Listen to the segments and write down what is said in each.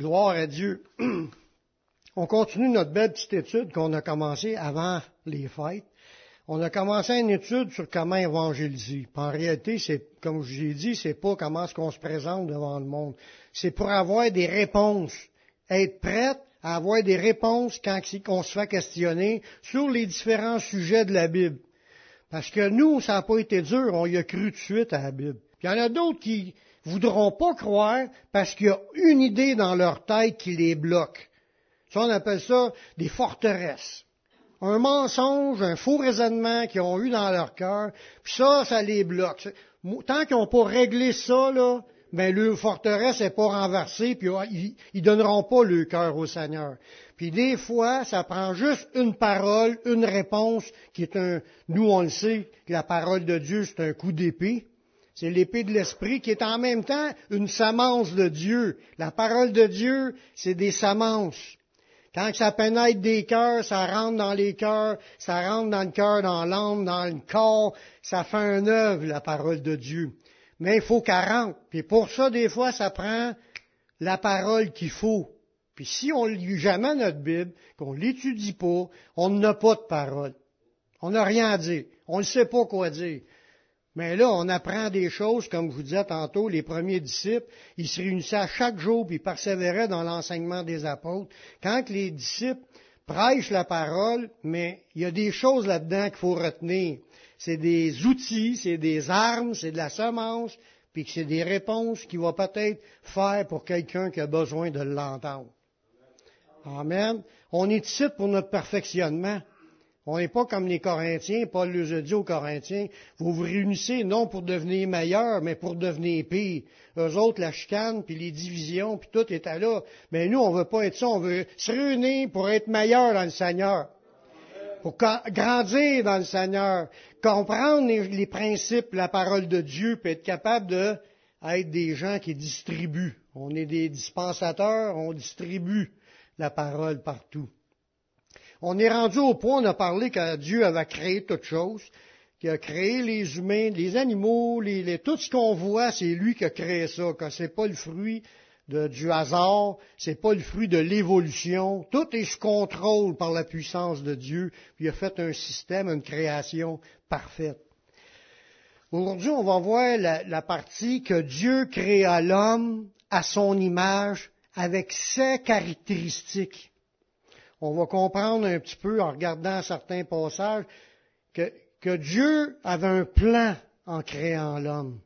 Gloire à Dieu. On continue notre belle petite étude qu'on a commencée avant les fêtes. On a commencé une étude sur comment évangéliser. En réalité, c'est, comme je l'ai dit, c'est pas comment est-ce qu'on se présente devant le monde. C'est pour avoir des réponses. Être prête à avoir des réponses quand on se fait questionner sur les différents sujets de la Bible. Parce que nous, ça n'a pas été dur, on y a cru tout de suite à la Bible. Puis il y en a d'autres qui voudront pas croire parce qu'il y a une idée dans leur tête qui les bloque. Ça, on appelle ça des forteresses. Un mensonge, un faux raisonnement qu'ils ont eu dans leur cœur, puis ça, ça les bloque. Tant qu'ils n'ont pas réglé ça, là, ben leur forteresse n'est pas renversée, puis ils, ils donneront pas le cœur au Seigneur. Puis des fois, ça prend juste une parole, une réponse, qui est un, nous on le sait, la parole de Dieu, c'est un coup d'épée. C'est l'épée de l'esprit qui est en même temps une semence de Dieu. La parole de Dieu, c'est des semences. Quand ça pénètre des cœurs, ça rentre dans les cœurs, ça rentre dans le cœur, dans l'âme, dans le corps, ça fait un œuvre, la parole de Dieu. Mais il faut qu'elle rentre. Puis pour ça, des fois, ça prend la parole qu'il faut. Puis si on ne lit jamais notre Bible, qu'on ne l'étudie pas, on n'a pas de parole. On n'a rien à dire. On ne sait pas quoi dire. Mais là, on apprend des choses, comme je vous disais tantôt, les premiers disciples, ils se réunissaient à chaque jour, puis ils persévéraient dans l'enseignement des apôtres. Quand les disciples prêchent la parole, mais il y a des choses là-dedans qu'il faut retenir. C'est des outils, c'est des armes, c'est de la semence, puis c'est des réponses qu'il va peut-être faire pour quelqu'un qui a besoin de l'entendre. Amen. On est ici pour notre perfectionnement. On n'est pas comme les Corinthiens, Paul le a dit aux Corinthiens, vous vous réunissez non pour devenir meilleur, mais pour devenir pire. Eux autres, la chicane, puis les divisions, puis tout est là. Mais nous, on veut pas être ça, on veut se réunir pour être meilleur dans le Seigneur. Pour grandir dans le Seigneur, comprendre les, principes, la parole de Dieu, puis être capable de être des gens qui distribuent. On est des dispensateurs, on distribue la parole partout. On est rendu au point, on a parlé que Dieu avait créé toutes choses, qu'il a créé les humains, les animaux, les, tout ce qu'on voit, c'est lui qui a créé ça, que c'est pas le fruit de, du hasard, c'est pas le fruit de l'évolution, tout est sous contrôle par la puissance de Dieu, puis il a fait un système, une création parfaite. Aujourd'hui, on va voir la, la partie que Dieu créa l'homme à son image avec ses caractéristiques on va comprendre un petit peu en regardant certains passages que, Dieu avait un plan en créant l'homme.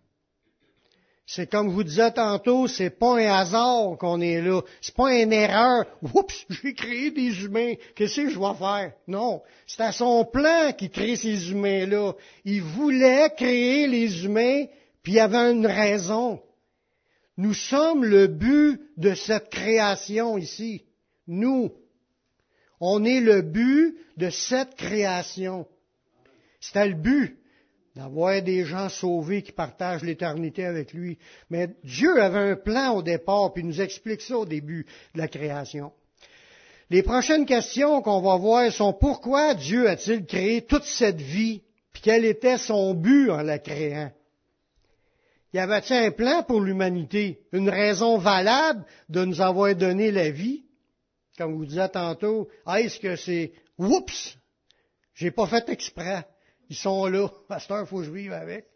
C'est comme je vous disais tantôt, c'est pas un hasard qu'on est là. C'est pas une erreur. Oups, j'ai créé des humains. Qu'est-ce que je vais faire? Non. C'est à son plan qu'il crée ces humains-là. Il voulait créer les humains, puis il avait une raison. Nous sommes le but de cette création ici. Nous. On est le but de cette création. C'était le but d'avoir des gens sauvés qui partagent l'éternité avec lui. Mais Dieu avait un plan au départ, puis il nous explique ça au début de la création. Les prochaines questions qu'on va voir sont pourquoi Dieu a-t-il créé toute cette vie, puis quel était son but en la créant? Y avait-il un plan pour l'humanité, une raison valable de nous avoir donné la vie? Comme vous disiez tantôt, est-ce que c'est oups, j'ai pas fait exprès. Ils sont là. Pasteur, il faut que je vive avec.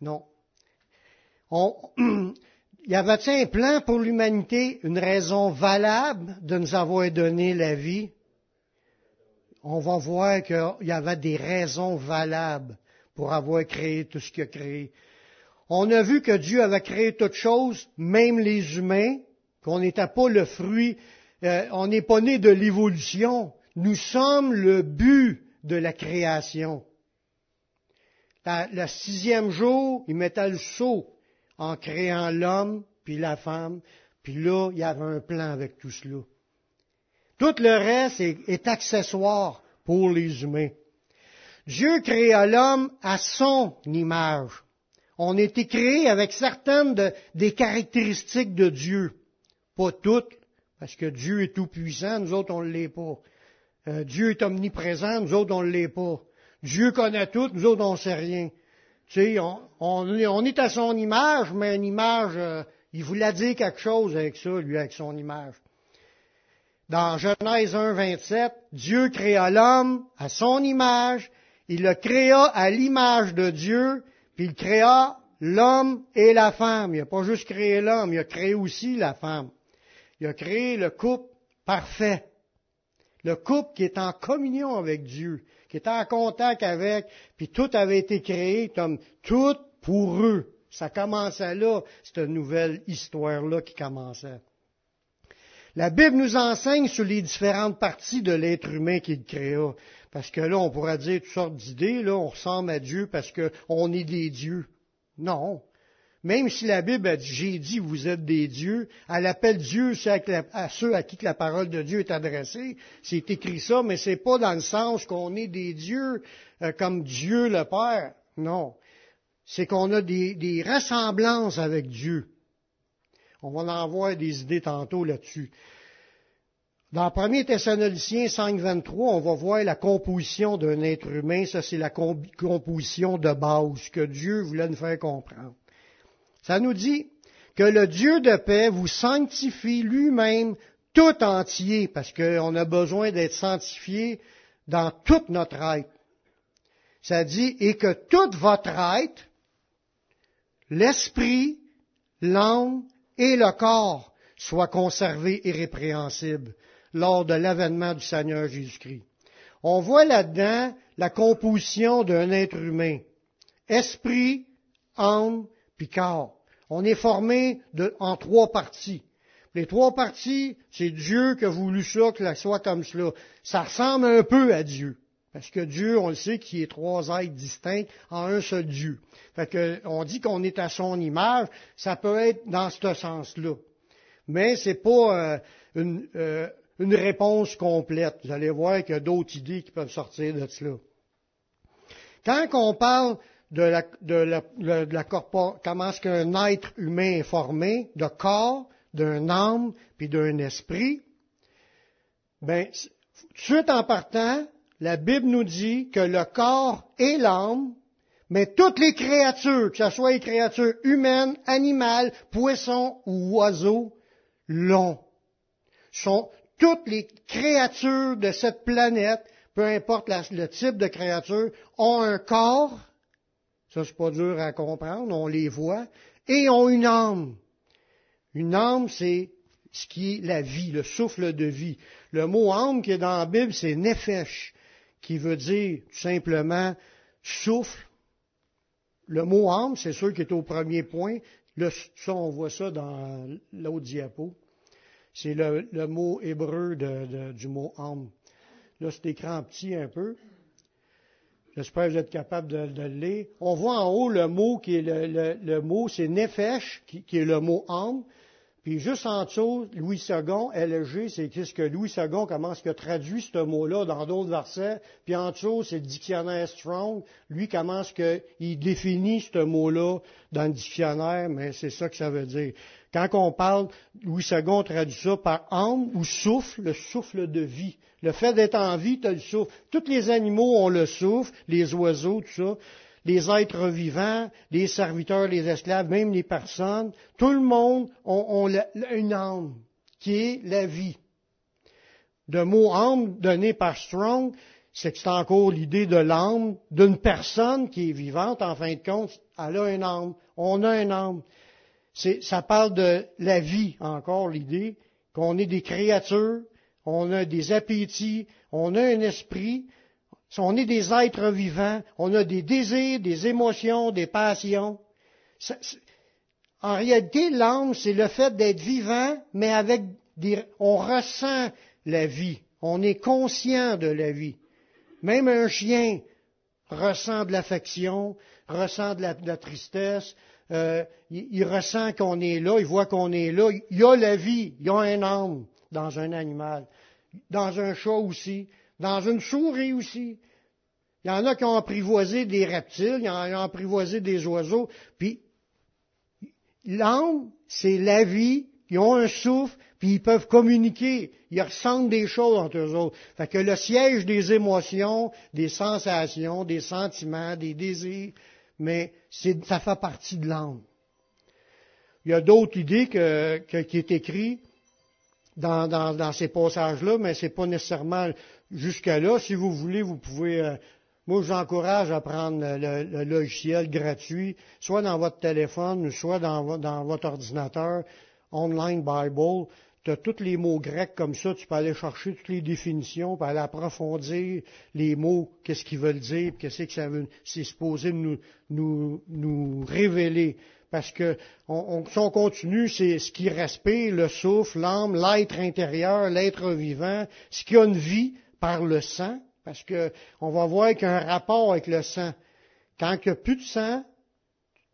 Non. On, y avait-il un plan pour l'humanité, une raison valable de nous avoir donné la vie? On va voir qu'il y avait des raisons valables pour avoir créé tout ce qu'il a créé. On a vu que Dieu avait créé toutes choses, même les humains, qu'on n'était pas le fruit euh, on n'est pas né de l'évolution. Nous sommes le but de la création. le sixième jour, il mettait le saut en créant l'homme, puis la femme, puis là, il y avait un plan avec tout cela. Tout le reste est, accessoire pour les humains. Dieu créa l'homme à son image. On a été créé avec certaines des caractéristiques de Dieu. Pas toutes, parce que Dieu est tout puissant, nous autres on ne l'est pas. Euh, Dieu est omniprésent, nous autres on ne l'est pas. Dieu connaît tout, nous autres on ne sait rien. Tu sais, on, est à son image, mais une image, euh, Il voulait dire quelque chose avec ça, lui, avec son image. Dans Genèse 1, 27, Dieu créa l'homme à son image, il le créa à l'image de Dieu, puis il créa l'homme et la femme. Il n'a pas juste créé l'homme, il a créé aussi la femme. Il a créé le couple parfait. Le couple qui est en communion avec Dieu, qui est en contact avec, puis tout avait été créé comme tout pour eux. Ça commençait là, cette nouvelle histoire-là qui commençait. La Bible nous enseigne sur les différentes parties de l'être humain qu'il créa. Parce que là, on pourrait dire toutes sortes d'idées, là, on ressemble à Dieu parce qu'on est des dieux. Non. Même si la Bible a dit, j'ai dit, vous êtes des dieux, elle appelle Dieu à ceux à qui la parole de Dieu est adressée. C'est écrit ça, mais c'est pas dans le sens qu'on est des dieux euh, comme Dieu le Père. Non. C'est qu'on a des, des ressemblances avec Dieu. On va en voir des idées tantôt là-dessus. Dans 1 Thessaloniciens 5.23, on va voir la composition d'un être humain. Ça, c'est la composition de base que Dieu voulait nous faire comprendre. Ça nous dit que le Dieu de paix vous sanctifie lui-même tout entier, parce qu'on a besoin d'être sanctifié dans toute notre être. Ça dit, et que toute votre être, l'esprit, l'âme et le corps soient conservés irrépréhensibles lors de l'avènement du Seigneur Jésus-Christ. On voit là-dedans la composition d'un être humain. Esprit, âme, corps. On est formé en trois parties. Les trois parties, c'est Dieu qui a voulu ça, que ça soit comme cela. Ça ressemble un peu à Dieu. Parce que Dieu, on le sait, qui est trois êtres distincts en un seul Dieu. Fait que, on dit qu'on est à son image, ça peut être dans ce sens-là. Mais c'est pas euh, une, euh, une, réponse complète. Vous allez voir qu'il y a d'autres idées qui peuvent sortir de cela. Quand on parle de la, de la, de la comment est-ce qu'un être humain est formé, de corps, d'un âme, puis d'un esprit, ben, tout de suite en partant, la Bible nous dit que le corps et l'âme, mais toutes les créatures, que ce soit les créatures humaines, animales, poissons ou oiseaux, l'ont. Sont toutes les créatures de cette planète, peu importe le type de créature, ont un corps, ça c'est pas dur à comprendre, on les voit, et ont une âme. Une âme, c'est ce qui est la vie, le souffle de vie. Le mot âme qui est dans la Bible, c'est nefesh qui veut dire tout simplement souffle. Le mot âme, c'est sûr qui est au premier point. Là, ça, on voit ça dans l'autre diapo. C'est le, mot hébreu du mot âme. Là, c'est écrit en petit un peu. J'espère que vous êtes capable de, le lire. On voit en haut le mot qui est le, mot, c'est nefesh, qui, qui, est le mot âme. Puis juste en dessous, Louis II, LG, c'est ce que Louis II commence à traduire ce mot-là dans d'autres versets. Puis en dessous, c'est le dictionnaire Strong. Lui commence que il définit ce mot-là dans le dictionnaire, mais c'est ça que ça veut dire. Quand on parle, Louis II traduit ça par âme ou souffle, le souffle de vie. Le fait d'être en vie, tu as le souffle. Tous les animaux ont le souffle, les oiseaux, tout ça les êtres vivants, les serviteurs, les esclaves, même les personnes, tout le monde a, une âme qui est la vie. Le mot âme donné par Strong, c'est que c'est encore l'idée de l'âme d'une personne qui est vivante, en fin de compte, elle a une âme, on a une âme. Ça parle de la vie, encore l'idée, qu'on est des créatures, on a des appétits, on a un esprit, on est des êtres vivants, on a des désirs, des émotions, des passions. en réalité, l'âme, c'est le fait d'être vivant, mais avec des, on ressent la vie. On est conscient de la vie. Même un chien ressent de l'affection, ressent de la, tristesse, euh, il, ressent qu'on est là, il voit qu'on est là. Il y a la vie, il y a un âme dans un animal, dans un chat aussi dans une souris aussi. Il y en a qui ont apprivoisé des reptiles, il y en a qui ont apprivoisé des oiseaux. Puis, l'âme, c'est la vie, ils ont un souffle, puis ils peuvent communiquer, ils ressentent des choses entre eux autres. Fait que le siège des émotions, des sensations, des sentiments, des désirs, mais ça fait partie de l'âme. Il y a d'autres idées qui est écrit dans, ces passages-là, mais c'est pas nécessairement jusqu'à là. Si vous voulez, vous pouvez. Euh, moi, je vous encourage à prendre le, logiciel gratuit, soit dans votre téléphone, soit dans votre ordinateur, Online Bible. Tu as tous les mots grecs comme ça, tu peux aller chercher toutes les définitions, puis aller approfondir les mots, qu'est-ce qu'ils veulent dire, qu'est-ce que ça veut, c'est supposé nous, nous, nous révéler. Parce que on, si on continue, c'est ce qui respire, le souffle, l'âme, l'être intérieur, l'être vivant, ce qui a une vie par le sang, parce que on va voir qu'il y a un rapport avec le sang. Quand il n'y a plus de sang,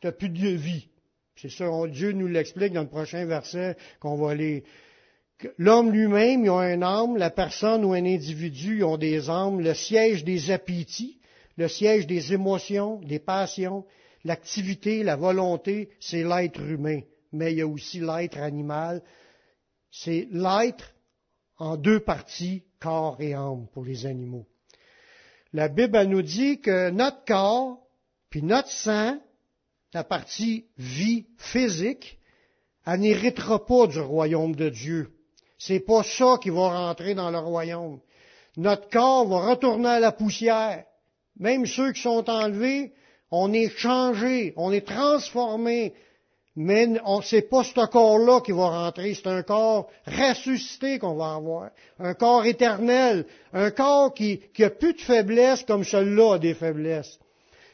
tu n'as plus de vie. C'est ça, Dieu nous l'explique dans le prochain verset qu'on va lire. L'homme lui-même, il a un âme, la personne ou un individu, ils ont des âmes, le siège des appétits, le siège des émotions, des passions, L'activité, la volonté, c'est l'être humain, mais il y a aussi l'être animal. C'est l'être en deux parties, corps et âme pour les animaux. La Bible nous dit que notre corps, puis notre sang, la partie vie physique, elle n'héritera pas du royaume de Dieu. C'est pas ça qui va rentrer dans le royaume. Notre corps va retourner à la poussière. Même ceux qui sont enlevés, on est changé, on est transformé, mais c'est pas ce corps-là qui va rentrer, c'est un corps ressuscité qu'on va avoir, un corps éternel, un corps qui, qui a plus de faiblesse comme celui-là a des faiblesses.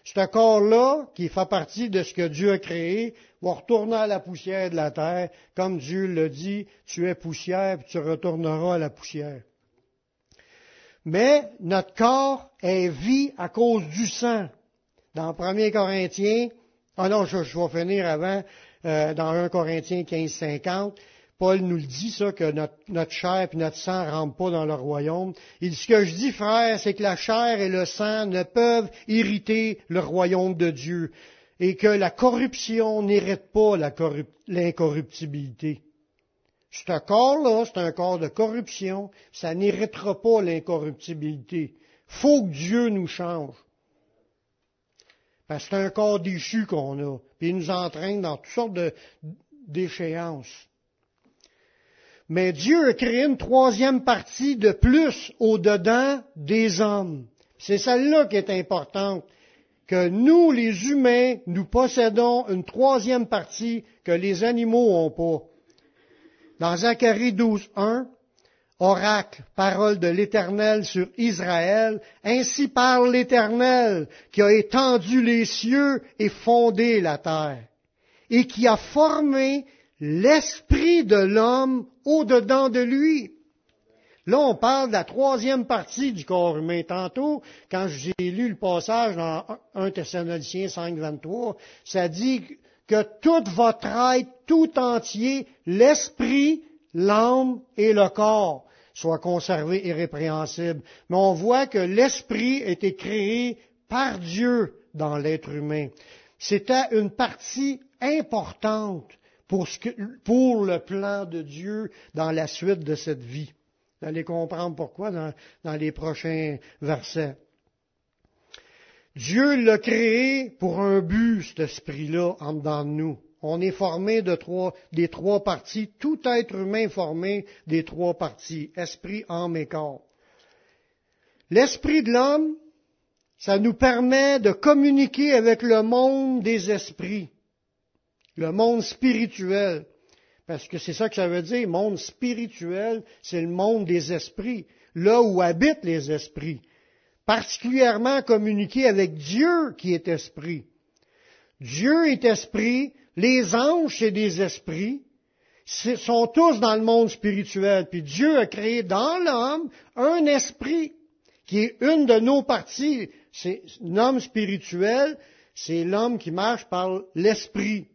Ce corps-là, qui fait partie de ce que Dieu a créé, va retourner à la poussière de la terre, comme Dieu le dit, tu es poussière, puis tu retourneras à la poussière. Mais notre corps est vie à cause du sang. Dans 1 Corinthiens, ah non, je, vais finir avant, euh, dans 1 Corinthiens 15, 50, Paul nous le dit, ça, que notre, chair et notre sang ne rentrent pas dans le royaume. Il dit, ce que je dis, frère, c'est que la chair et le sang ne peuvent irriter le royaume de Dieu et que la corruption n'hérite pas l'incorruptibilité. Ce corps-là, c'est un corps de corruption, ça n'héritera pas l'incorruptibilité. Faut que Dieu nous change. Parce que c'est un corps déchu qu'on a. Puis il nous entraîne dans toutes sortes d'échéances. Mais Dieu a créé une troisième partie de plus au-dedans des hommes. C'est celle-là qui est importante. Que nous, les humains, nous possédons une troisième partie que les animaux n'ont pas. Dans Zacharie 12, 1, oracle, parole de l'Éternel sur Israël, ainsi parle l'Éternel qui a étendu les cieux et fondé la terre, et qui a formé l'esprit de l'homme au-dedans de lui. Là, on parle de la troisième partie du corps humain. Tantôt, quand j'ai lu le passage dans 1 Thessaloniciens 5, 23, ça dit que tout votre être tout entier, l'esprit, l'âme et le corps soit conservé irrépréhensible. Mais on voit que l'esprit été créé par Dieu dans l'être humain. C'était une partie importante pour, le plan de Dieu dans la suite de cette vie. Vous allez comprendre pourquoi dans, dans les prochains versets. Dieu l'a créé pour un but, cet esprit-là, en dedans de nous. On est formé de trois, des trois parties. Tout être humain est formé des trois parties. Esprit, âme et corps. L'esprit de l'homme, ça nous permet de communiquer avec le monde des esprits. Le monde spirituel. Parce que c'est ça que ça veut dire. Monde spirituel, c'est le monde des esprits. Là où habitent les esprits. Particulièrement communiquer avec Dieu qui est esprit. Dieu est esprit, les anges, c'est des esprits, sont tous dans le monde spirituel. Puis Dieu a créé dans l'homme un esprit qui est une de nos parties. C'est l'homme spirituel, c'est l'homme qui marche par l'esprit.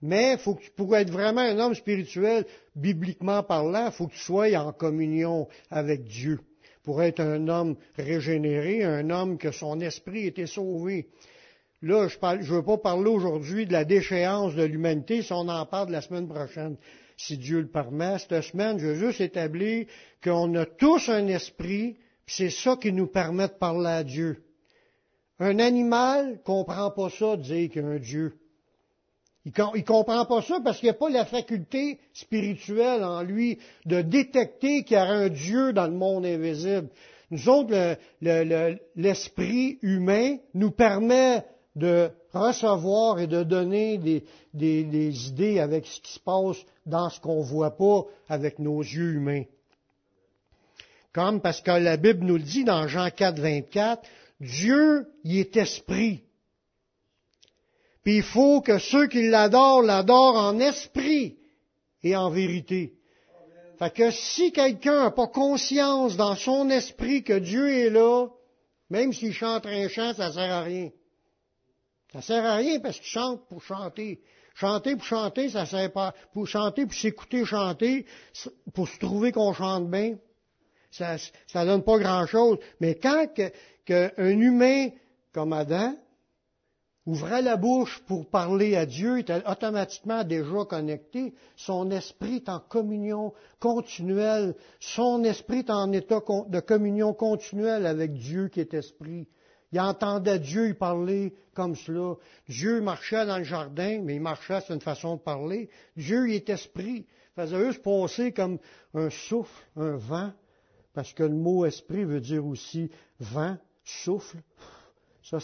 Mais faut que, pour être vraiment un homme spirituel, bibliquement parlant, il faut que tu sois en communion avec Dieu. Pour être un homme régénéré, un homme que son esprit était sauvé. Là, je ne veux pas parler aujourd'hui de la déchéance de l'humanité, si on en parle la semaine prochaine, si Dieu le permet. Cette semaine, je veux juste établir qu'on a tous un esprit, puis c'est ça qui nous permet de parler à Dieu. Un animal comprend pas ça, de dire qu'il y a un Dieu. Il ne comprend pas ça parce qu'il n'a pas la faculté spirituelle en lui de détecter qu'il y a un Dieu dans le monde invisible. Nous autres, l'esprit humain nous permet de recevoir et de donner des, idées avec ce qui se passe dans ce qu'on ne voit pas avec nos yeux humains. Comme parce que la Bible nous le dit dans Jean 4, 24, Dieu, il est esprit. Puis il faut que ceux qui l'adorent l'adorent en esprit et en vérité. Fait que si quelqu'un n'a pas conscience dans son esprit que Dieu est là, même s'il chante un chant, ça sert à rien. Ça sert à rien parce qu'il chante pour chanter. Chanter pour chanter, ça sert pas. Pour chanter, pour s'écouter chanter, pour se trouver qu'on chante bien, ça, ça donne pas grand chose. Mais quand qu'un humain comme Adam ouvrait la bouche pour parler à Dieu, était automatiquement déjà connecté. Son esprit est en communion continuelle. Son esprit est en état de communion continuelle avec Dieu qui est esprit. Il entendait Dieu parler comme cela. Dieu marchait dans le jardin, mais il marchait, c'est une façon de parler. Dieu, est esprit. Il faisait juste passer comme un souffle, un vent, parce que le mot esprit veut dire aussi vent, souffle. Ça,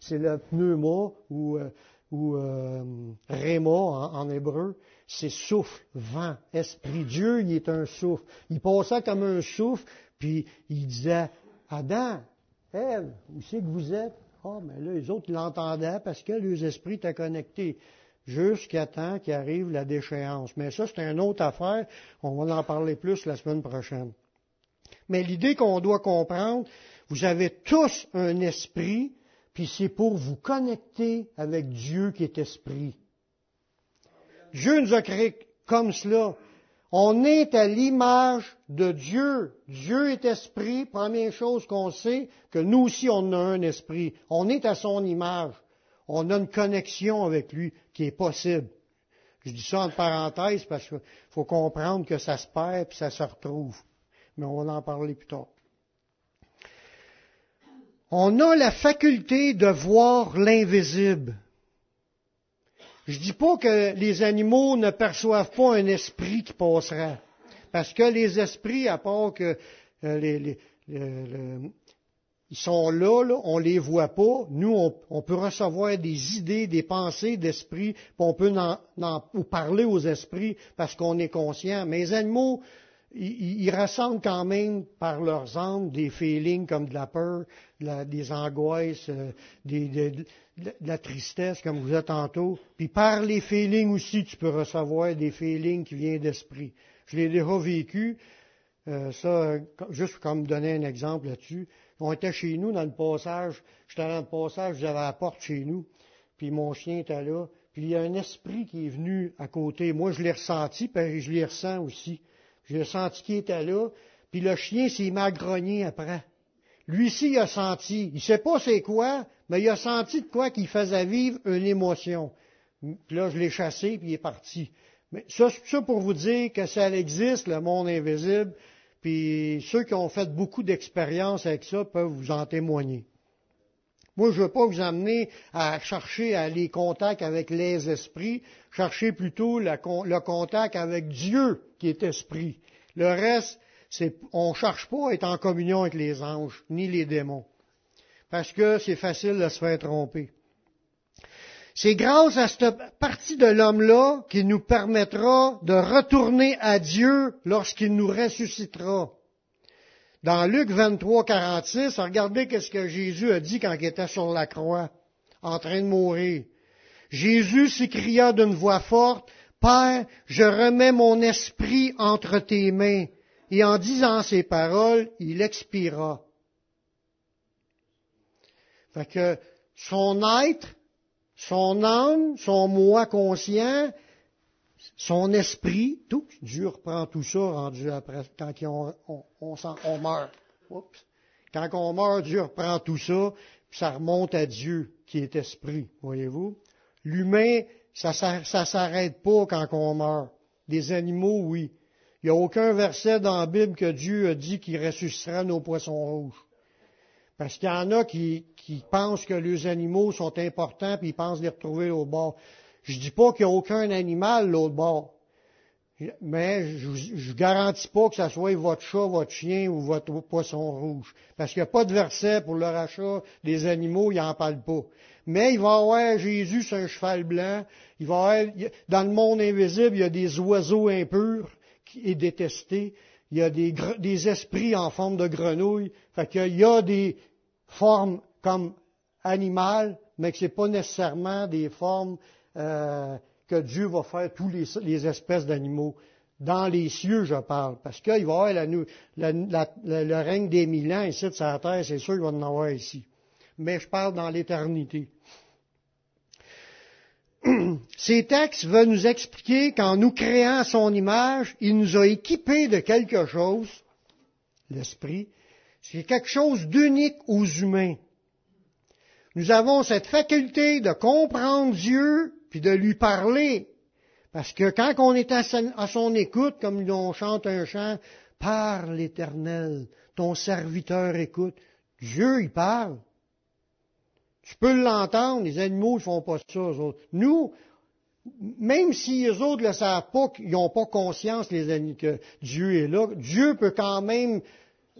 c'est le pneuma ou, euh, ou euh, réma en, hébreu. C'est souffle, vent, esprit. Dieu, il est un souffle. Il passait comme un souffle, puis il disait, Adam, Ève, où c'est que vous êtes? Ah, mais là, les autres l'entendaient parce que les esprits étaient connectés jusqu'à temps qu'arrive la déchéance. Mais ça, c'est une autre affaire. On va en parler plus la semaine prochaine. Mais l'idée qu'on doit comprendre, vous avez tous un esprit puis c'est pour vous connecter avec Dieu qui est esprit. Dieu nous a créés comme cela. On est à l'image de Dieu. Dieu est esprit. Première chose qu'on sait, que nous aussi on a un esprit. On est à son image. On a une connexion avec lui qui est possible. Je dis ça en parenthèse parce qu'il faut comprendre que ça se perd puis ça se retrouve. Mais on va en parler plus tard on a la faculté de voir l'invisible. Je dis pas que les animaux ne perçoivent pas un esprit qui passera. Parce que les esprits, à part que euh, les, ils sont là, on les voit pas. Nous, on, peut recevoir des idées, des pensées d'esprit, on peut en, parler aux esprits parce qu'on est conscient. Mais les animaux, ils, ressentent quand même par leurs âmes des feelings comme de la peur, des angoisses, euh, de, la tristesse, comme vous êtes tantôt. Puis par les feelings aussi, tu peux recevoir des feelings qui viennent d'esprit. Je l'ai déjà vécu. Euh, ça, juste comme donner un exemple là-dessus. On était chez nous dans le passage. J'étais dans le passage, j'avais la porte chez nous. Puis mon chien était là. Puis il y a un esprit qui est venu à côté. Moi, je l'ai ressenti, puis je l'ai ressens aussi. J'ai senti qu'il était là, puis le chien s'est grogné après. Lui-ci, il a senti, il sait pas c'est quoi, mais il a senti de quoi qui faisait vivre une émotion. Puis là, je l'ai chassé, puis il est parti. Mais ça, c'est ça pour vous dire que ça existe, le monde invisible, puis ceux qui ont fait beaucoup d'expérience avec ça peuvent vous en témoigner. Moi, je ne veux pas vous amener à chercher à les contacts avec les esprits, chercher plutôt le, contact avec Dieu qui est esprit. Le reste, on ne cherche pas à être en communion avec les anges, ni les démons. Parce que c'est facile de se faire tromper. C'est grâce à cette partie de l'homme-là qui nous permettra de retourner à Dieu lorsqu'il nous ressuscitera. Dans Luc 23, 46, regardez qu'est-ce que Jésus a dit quand il était sur la croix, en train de mourir. Jésus s'écria d'une voix forte, Père, je remets mon esprit entre tes mains. Et en disant ces paroles, il expira. Fait que son être, son âme, son moi conscient, son esprit, tout, Dieu reprend tout ça rendu après, quand on, on, meurt. Quand on meurt, Dieu reprend tout ça, puis ça remonte à Dieu qui est esprit, voyez-vous. L'humain, ça ne s'arrête pas quand on meurt. Des animaux, oui. Il n'y a aucun verset dans la Bible que Dieu a dit qu'il ressuscitera nos poissons rouges. Parce qu'il y en a qui, qui pensent que les animaux sont importants, puis ils pensent les retrouver au bord. Je dis pas qu'il n'y a aucun animal l'autre bord. Mais je ne garantis pas que ce soit votre chat, votre chien ou votre poisson rouge. Parce qu'il n'y a pas de verset pour le rachat des animaux, il n'en parle pas. Mais il va avoir Jésus sur un cheval blanc. Il va avoir, dans le monde invisible, il y a des oiseaux impurs et détestés. Il y a des, des esprits en forme de grenouille. Fait qu'il y a des formes comme animales, mais que ce n'est pas nécessairement des formes euh, que Dieu va faire tous les, espèces d'animaux. Dans les cieux, je parle, parce qu'il va y avoir le règne des mille ans ici sur la terre, c'est sûr qu'il va en avoir ici. Mais je parle dans l'éternité. Ces textes veulent nous expliquer qu'en nous créant son image, il nous a équipés de quelque chose, l'esprit, c'est quelque chose d'unique aux humains. Nous avons cette faculté de comprendre Dieu puis de lui parler. Parce que quand on est à son écoute, comme on chante un chant, parle l'Éternel, ton serviteur écoute. Dieu, il parle. Tu peux l'entendre, les animaux ne font pas ça, eux autres. Nous, même si les autres ne le savent pas, qu'ils n'ont pas conscience les que Dieu est là, Dieu peut quand même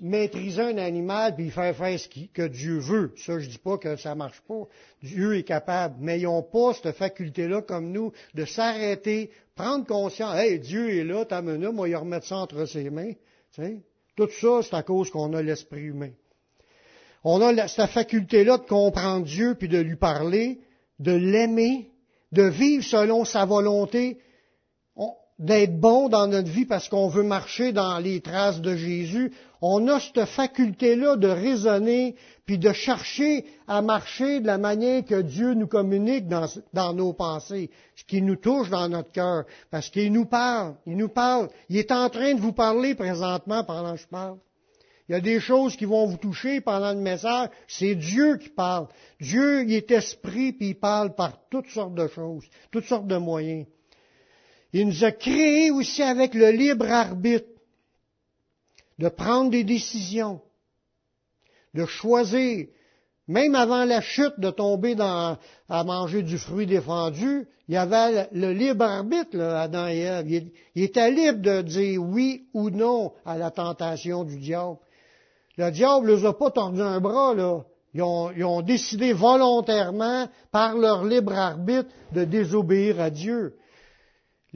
maîtriser un animal puis faire faire ce que Dieu veut. Ça, je dis pas que ça marche pas. Dieu est capable, mais ils n'ont pas cette faculté-là comme nous de s'arrêter, prendre conscience. Hey, Dieu est là, t'as mené, moi, il remettre ça entre ses mains. Tout ça, c'est à cause qu'on a l'esprit humain. On a cette faculté-là de comprendre Dieu puis de lui parler, de l'aimer, de vivre selon sa volonté, d'être bon dans notre vie parce qu'on veut marcher dans les traces de Jésus, on a cette faculté-là de raisonner, puis de chercher à marcher de la manière que Dieu nous communique dans, nos pensées, ce qui nous touche dans notre cœur, parce qu'il nous parle, il nous parle, il est en train de vous parler présentement pendant que je parle. Il y a des choses qui vont vous toucher pendant le message, c'est Dieu qui parle. Dieu, il est esprit, puis il parle par toutes sortes de choses, toutes sortes de moyens. Il nous a créés aussi avec le libre arbitre de prendre des décisions, de choisir, même avant la chute, de tomber dans, à manger du fruit défendu, il y avait le libre arbitre, là, Adam et Ève. Il, il était libre de dire oui ou non à la tentation du diable. Le diable ne les a pas tordu un bras, là. Ils ont, ils ont, décidé volontairement, par leur libre arbitre, de désobéir à Dieu.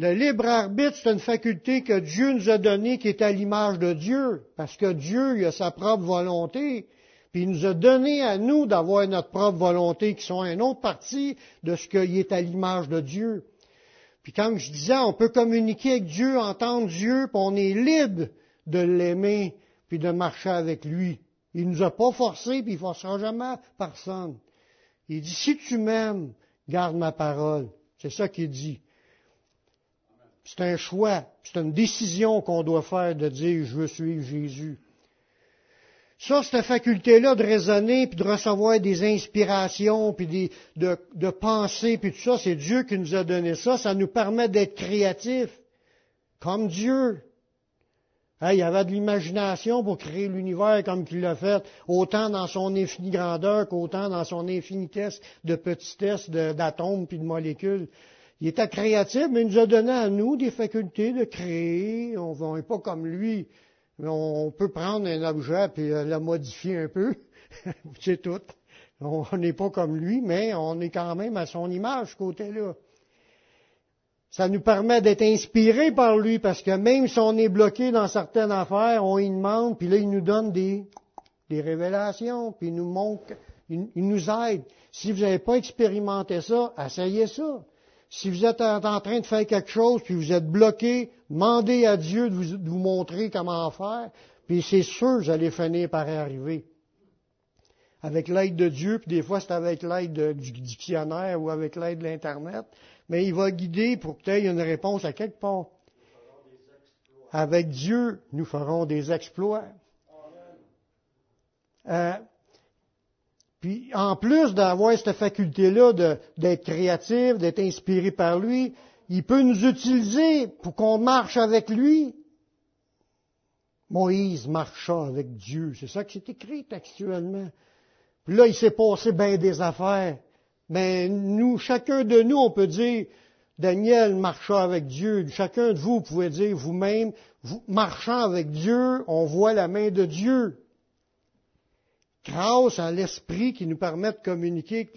Le libre arbitre, c'est une faculté que Dieu nous a donnée qui est à l'image de Dieu, parce que Dieu il a sa propre volonté, puis il nous a donné à nous d'avoir notre propre volonté, qui sont une autre partie de ce qui est à l'image de Dieu. Puis comme je disais, on peut communiquer avec Dieu, entendre Dieu, puis on est libre de l'aimer, puis de marcher avec lui. Il nous a pas forcé, puis il forcera jamais personne. Il dit, si tu m'aimes, garde ma parole. C'est ça qu'il dit. C'est un choix, c'est une décision qu'on doit faire de dire je veux suivre Jésus. Ça, cette faculté-là de raisonner, puis de recevoir des inspirations, puis de, de penser, puis tout ça, c'est Dieu qui nous a donné ça. Ça nous permet d'être créatifs, comme Dieu. il y avait de l'imagination pour créer l'univers comme qu'il l'a fait, autant dans son infinie grandeur qu'autant dans son infinitesse de petitesse d'atomes puis de molécules. Il était créatif, mais il nous a donné à nous des facultés de créer. On n'est pas comme lui. On peut prendre un objet et euh, le modifier un peu. C'est tout. On n'est pas comme lui, mais on est quand même à son image, ce côté-là. Ça nous permet d'être inspirés par lui, parce que même si on est bloqué dans certaines affaires, on y demande, puis là, il nous donne des, révélations, puis il nous montre, il, il nous aide. Si vous n'avez pas expérimenté ça, essayez ça. Si vous êtes en train de faire quelque chose, puis vous êtes bloqué, demandez à Dieu de vous, montrer comment faire, puis c'est sûr que vous allez finir par y arriver. Avec l'aide de Dieu, puis des fois c'est avec l'aide du dictionnaire ou avec l'aide de l'Internet, mais il va guider pour que tu une réponse à quelque part. Avec Dieu, nous ferons des exploits. Euh, puis en plus d'avoir cette faculté-là d'être créatif, d'être inspiré par lui, il peut nous utiliser pour qu'on marche avec lui. Moïse marcha avec Dieu. C'est ça qui est écrit textuellement. Puis là, il s'est passé bien des affaires. ben nous, chacun de nous, on peut dire, Daniel marcha avec Dieu. Chacun de vous, pouvez dire vous-même, vous, marchant avec Dieu, on voit la main de Dieu. Grâce à l'esprit qui nous permet de communiquer,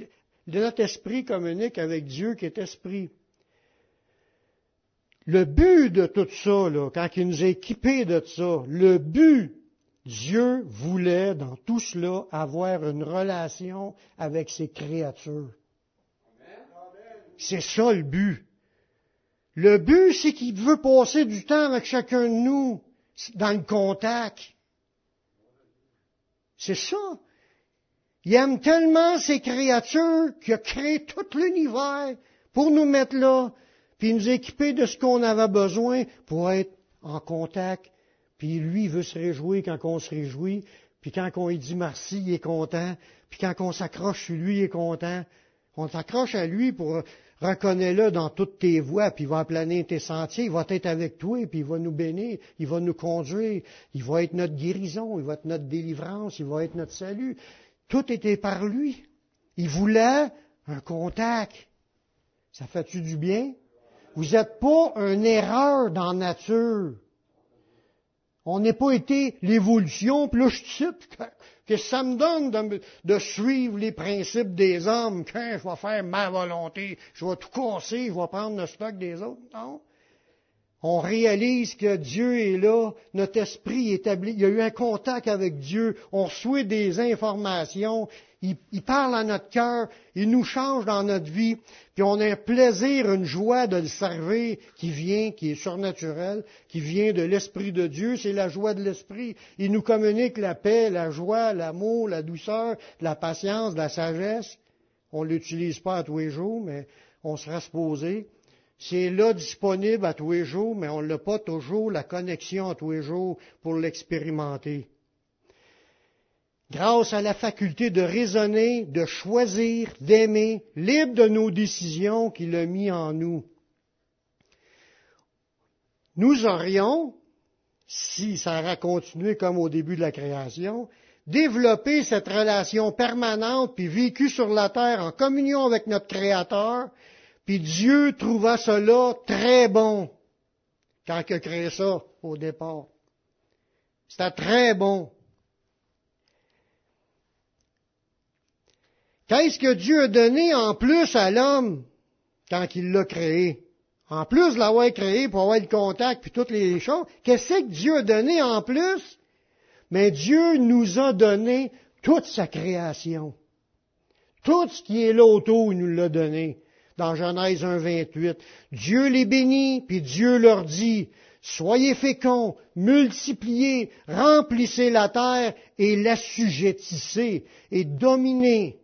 notre esprit communique avec Dieu qui est esprit. Le but de tout ça, là, quand il nous a équipés de ça, le but, Dieu voulait dans tout cela avoir une relation avec ses créatures. C'est ça le but. Le but, c'est qu'il veut passer du temps avec chacun de nous dans le contact. C'est ça. Il aime tellement ses créatures qu'il a créé tout l'univers pour nous mettre là, puis nous équiper de ce qu'on avait besoin pour être en contact. Puis lui, veut se réjouir quand on se réjouit, puis quand on lui dit merci, il est content, puis quand on s'accroche sur lui, il est content. On s'accroche à lui pour reconnais-le dans toutes tes voies, puis il va planer tes sentiers, il va être avec toi, puis il va nous bénir, il va nous conduire, il va être notre guérison, il va être notre délivrance, il va être notre salut. Tout était par lui. Il voulait un contact. Ça fait-tu du bien? Vous n'êtes pas une erreur dans la nature. On n'est pas été l'évolution, puis là, je que ça me donne de, suivre les principes des hommes, quand je vais faire ma volonté, je vais tout casser, je vais prendre le stock des autres. Non. On réalise que Dieu est là, notre esprit est établi, il y a eu un contact avec Dieu, on reçoit des informations, il, parle à notre cœur, il nous change dans notre vie, puis on a un plaisir, une joie de le servir qui vient, qui est surnaturel, qui vient de l'Esprit de Dieu, c'est la joie de l'Esprit. Il nous communique la paix, la joie, l'amour, la douceur, la patience, la sagesse. On ne l'utilise pas à tous les jours, mais on sera supposé. C'est là disponible à tous les jours, mais on n'a pas toujours la connexion à tous les jours pour l'expérimenter grâce à la faculté de raisonner, de choisir, d'aimer, libre de nos décisions qu'il a mis en nous. Nous aurions, si ça aurait continué comme au début de la création, développé cette relation permanente, puis vécu sur la terre en communion avec notre Créateur, puis Dieu trouva cela très bon quand il a créé ça au départ. C'était très bon. Qu'est-ce que Dieu a donné en plus à l'homme quand il l'a créé? En plus de l'avoir créé pour avoir le contact puis toutes les choses, qu'est-ce que Dieu a donné en plus? Mais Dieu nous a donné toute sa création. Tout ce qui est là autour, il nous l'a donné. Dans Genèse 1, 28. Dieu les bénit, puis Dieu leur dit, Soyez féconds, multipliez, remplissez la terre et l'assujettissez et dominez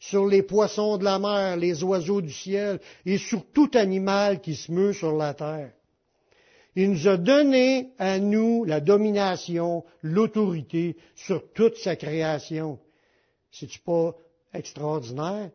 sur les poissons de la mer, les oiseaux du ciel et sur tout animal qui se meut sur la terre. Il nous a donné à nous la domination, l'autorité sur toute sa création. C'est-tu pas extraordinaire?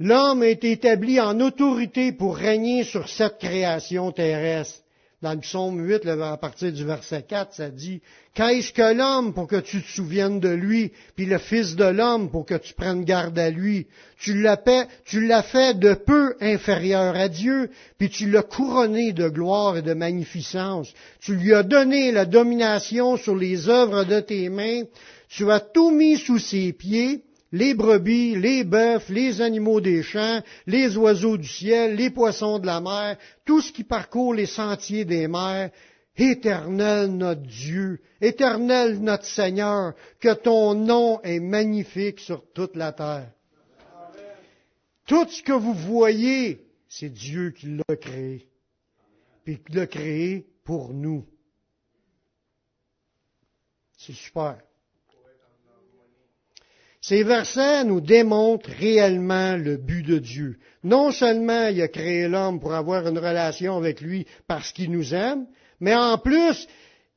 L'homme est établi en autorité pour régner sur cette création terrestre dans le psaume 8, à partir du verset 4, ça dit, Qu'est-ce que l'homme pour que tu te souviennes de lui, puis le Fils de l'homme pour que tu prennes garde à lui? Tu l'as fait, tu l'as fait de peu inférieur à Dieu, puis tu l'as couronné de gloire et de magnificence. Tu lui as donné la domination sur les œuvres de tes mains. Tu as tout mis sous ses pieds les brebis, les bœufs, les animaux des champs, les oiseaux du ciel, les poissons de la mer, tout ce qui parcourt les sentiers des mers. Éternel notre Dieu, éternel notre Seigneur, que ton nom est magnifique sur toute la terre. Tout ce que vous voyez, c'est Dieu qui l'a créé. Puis il l'a créé pour nous. C'est super. Ces versets nous démontrent réellement le but de Dieu. Non seulement il a créé l'homme pour avoir une relation avec lui parce qu'il nous aime, mais en plus,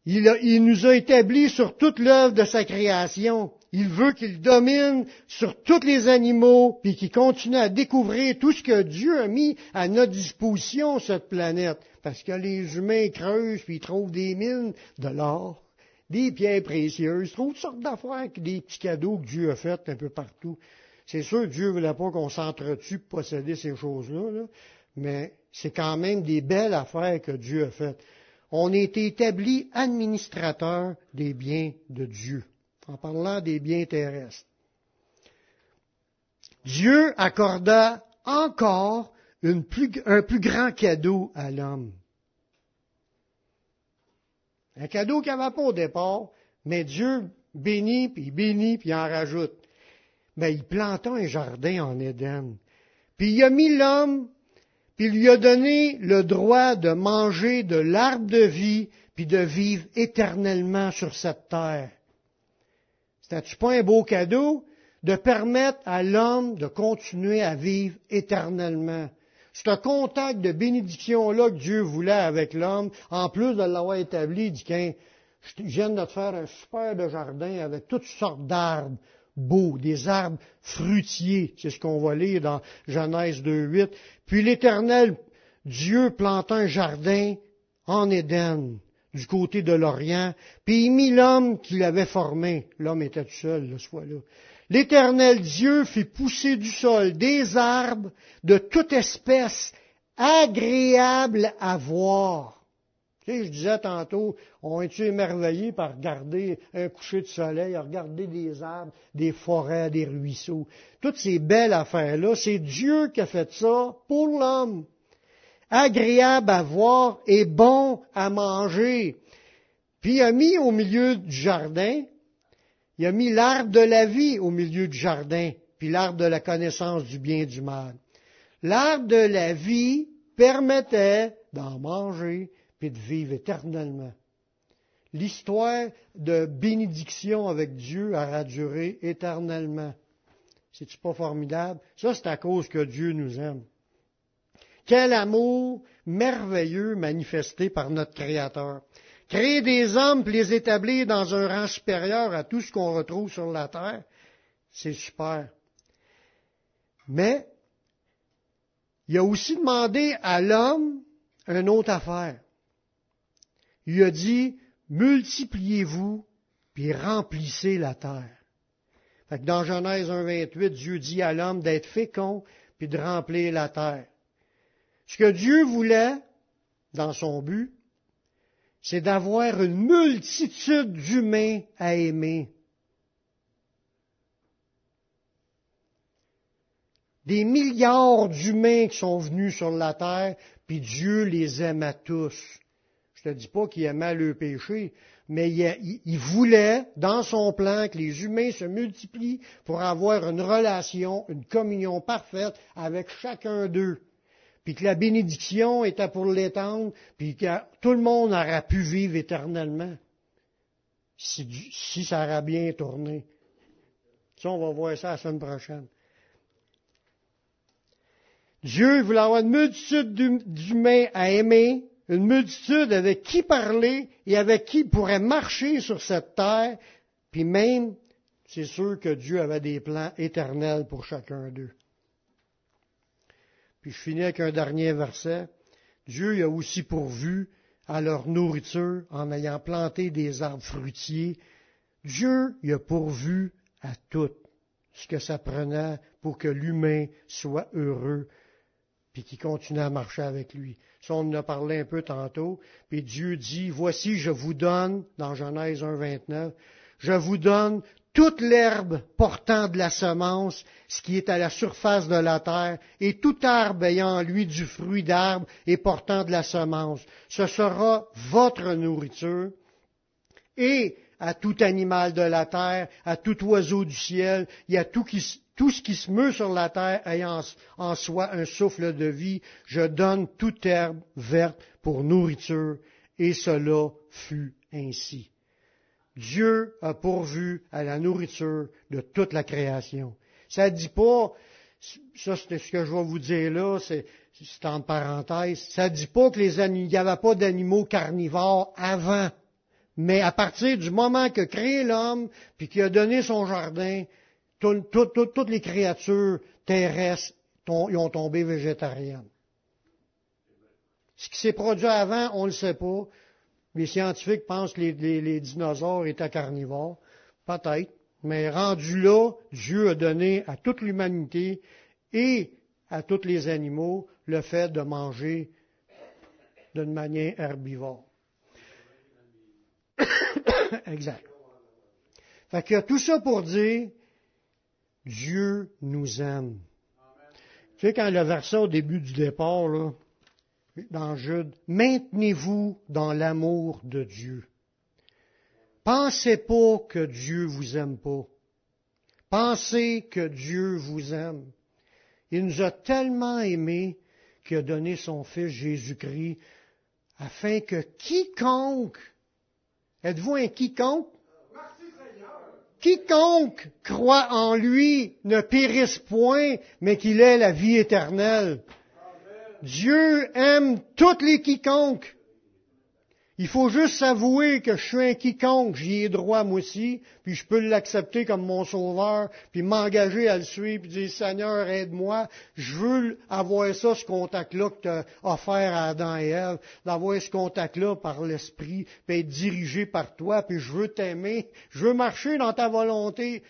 il, nous a établis sur toute l'œuvre de sa création. Il veut qu'il domine sur tous les animaux, puis qu'il continue à découvrir tout ce que Dieu a mis à notre disposition, cette planète. Parce que les humains creusent, puis ils trouvent des mines de l'or des pierres précieuses, toutes sortes d'affaires, des petits cadeaux que Dieu a fait un peu partout. C'est sûr, Dieu ne voulait pas qu'on s'entretue pour posséder ces choses-là, là, mais c'est quand même des belles affaires que Dieu a faites. On été établi administrateur des biens de Dieu, en parlant des biens terrestres. Dieu accorda encore un plus grand cadeau à l'homme. Un cadeau qu'il n'avait pas au départ, mais Dieu bénit, puis il bénit, puis en rajoute. Mais il planta un jardin en Éden. Puis il a mis l'homme, puis il lui a donné le droit de manger de l'arbre de vie, puis de vivre éternellement sur cette terre. C'était-tu pas un beau cadeau? De permettre à l'homme de continuer à vivre éternellement? C'est un contact de bénédiction-là que Dieu voulait avec l'homme, en plus de l'avoir établi, il dit qu'un, je viens de te faire un super de jardin avec toutes sortes d'arbres beaux, des arbres fruitiers. C'est ce qu'on va lire dans Genèse 2.8. Puis l'Éternel, Dieu planta un jardin en Éden, du côté de l'Orient, puis il mit l'homme qu'il avait formé. L'homme était tout seul, ce fois-là. L'Éternel Dieu fit pousser du sol des arbres de toute espèce agréables à voir. Tu sais, je disais tantôt, on est-tu émerveillé par regarder un coucher de soleil, regarder des arbres, des forêts, des ruisseaux? Toutes ces belles affaires-là, c'est Dieu qui a fait ça pour l'homme. Agréable à voir et bon à manger. Puis il a mis au milieu du jardin il a mis l'arbre de la vie au milieu du jardin, puis l'arbre de la connaissance du bien et du mal. L'arbre de la vie permettait d'en manger puis de vivre éternellement. L'histoire de bénédiction avec Dieu aura duré éternellement. C'est-tu pas formidable? Ça, c'est à cause que Dieu nous aime. Quel amour merveilleux manifesté par notre Créateur. Créer des hommes puis les établir dans un rang supérieur à tout ce qu'on retrouve sur la terre, c'est super. Mais, il a aussi demandé à l'homme une autre affaire. Il a dit, multipliez-vous, puis remplissez la terre. Fait que dans Genèse 1.28, Dieu dit à l'homme d'être fécond, puis de remplir la terre. Ce que Dieu voulait, dans son but, c'est d'avoir une multitude d'humains à aimer. Des milliards d'humains qui sont venus sur la terre, puis Dieu les aime à tous. Je ne te dis pas qu'il aimait le péché, mais il, il, voulait, dans son plan, que les humains se multiplient pour avoir une relation, une communion parfaite avec chacun d'eux puis que la bénédiction était pour l'étendre, puis que tout le monde aurait pu vivre éternellement, si, ça aurait bien tourné. Ça, on va voir ça la semaine prochaine. Dieu voulait avoir une multitude d'humains à aimer, une multitude avec qui parler et avec qui pourrait marcher sur cette terre, puis même, c'est sûr que Dieu avait des plans éternels pour chacun d'eux. Puis je finis avec un dernier verset. Dieu a aussi pourvu à leur nourriture en ayant planté des arbres fruitiers. Dieu y a pourvu à tout ce que ça prenait pour que l'humain soit heureux puis qu'il continue à marcher avec lui. Ça, on en a parlé un peu tantôt. Puis Dieu dit, voici, je vous donne, dans Genèse 1, 29, je vous donne toute l'herbe portant de la semence, ce qui est à la surface de la terre, et tout arbre ayant en lui du fruit d'arbre et portant de la semence. Ce sera votre nourriture. Et à tout animal de la terre, à tout oiseau du ciel, et à tout, tout ce qui se meut sur la terre ayant en soi un souffle de vie, je donne toute herbe verte pour nourriture. Et cela fut ainsi. Dieu a pourvu à la nourriture de toute la création. Ça ne dit pas, ça c'est ce que je vais vous dire là, c'est, en parenthèse, ça ne dit pas que les il n'y avait pas d'animaux carnivores avant. Mais à partir du moment que créé l'homme, puis qu'il a donné son jardin, toutes les créatures terrestres ont tombé végétariennes. Ce qui s'est produit avant, on ne le sait pas. Les scientifiques pensent que les, dinosaures étaient carnivores. Peut-être. Mais rendu là, Dieu a donné à toute l'humanité et à tous les animaux le fait de manger d'une manière herbivore. exact. Fait que tout ça pour dire, Dieu nous aime. Tu sais, quand le verset au début du départ, là, dans Jude, maintenez-vous dans l'amour de Dieu. Pensez pas que Dieu vous aime pas. Pensez que Dieu vous aime. Il nous a tellement aimés qu'il a donné son Fils Jésus-Christ afin que quiconque, êtes-vous un quiconque? Quiconque croit en lui ne périsse point, mais qu'il ait la vie éternelle. Dieu aime toutes les quiconques. Il faut juste s'avouer que je suis un quiconque, j'y ai droit moi aussi, puis je peux l'accepter comme mon sauveur, puis m'engager à le suivre, puis dire Seigneur, aide-moi, je veux avoir ça, ce contact-là que tu as offert à Adam et Ève, d'avoir ce contact-là par l'Esprit, puis être dirigé par toi, puis je veux t'aimer, je veux marcher dans ta volonté.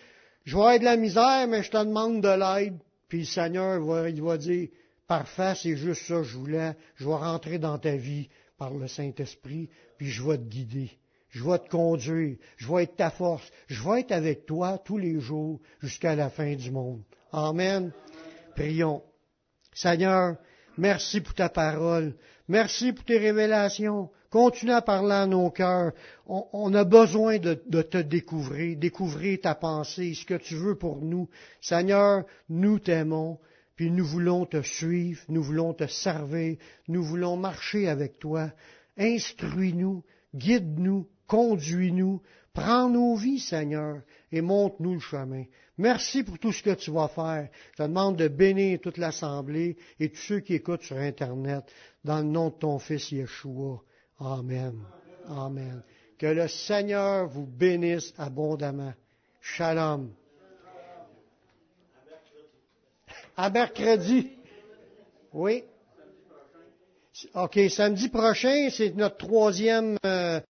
Je vais avoir de la misère, mais je te demande de l'aide. Puis le Seigneur il va dire, parfait, c'est juste ça je voulais, je vais rentrer dans ta vie par le Saint-Esprit, puis je vais te guider. Je vais te conduire. Je vais être ta force. Je vais être avec toi tous les jours jusqu'à la fin du monde. Amen. Prions. Seigneur, merci pour ta parole. Merci pour tes révélations. Continue à parler à nos cœurs. On, a besoin de, te découvrir, découvrir ta pensée, ce que tu veux pour nous. Seigneur, nous t'aimons. Puis nous voulons te suivre, nous voulons te servir, nous voulons marcher avec toi. Instruis-nous, guide-nous, conduis-nous, prends nos vies, Seigneur, et montre-nous le chemin. Merci pour tout ce que tu vas faire. Je te demande de bénir toute l'Assemblée et tous ceux qui écoutent sur Internet, dans le nom de ton Fils Yeshua. Amen. Amen. Que le Seigneur vous bénisse abondamment. Shalom. À mercredi. Oui. OK, samedi prochain, c'est notre troisième. Euh,